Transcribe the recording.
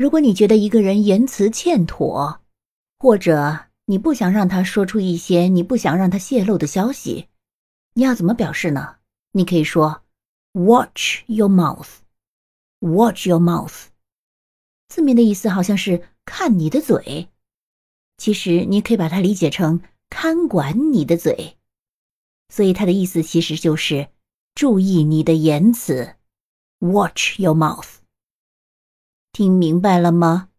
如果你觉得一个人言辞欠妥，或者你不想让他说出一些你不想让他泄露的消息，你要怎么表示呢？你可以说 “Watch your mouth”。Watch your mouth。字面的意思好像是看你的嘴，其实你可以把它理解成看管你的嘴，所以它的意思其实就是注意你的言辞。Watch your mouth。听明白了吗？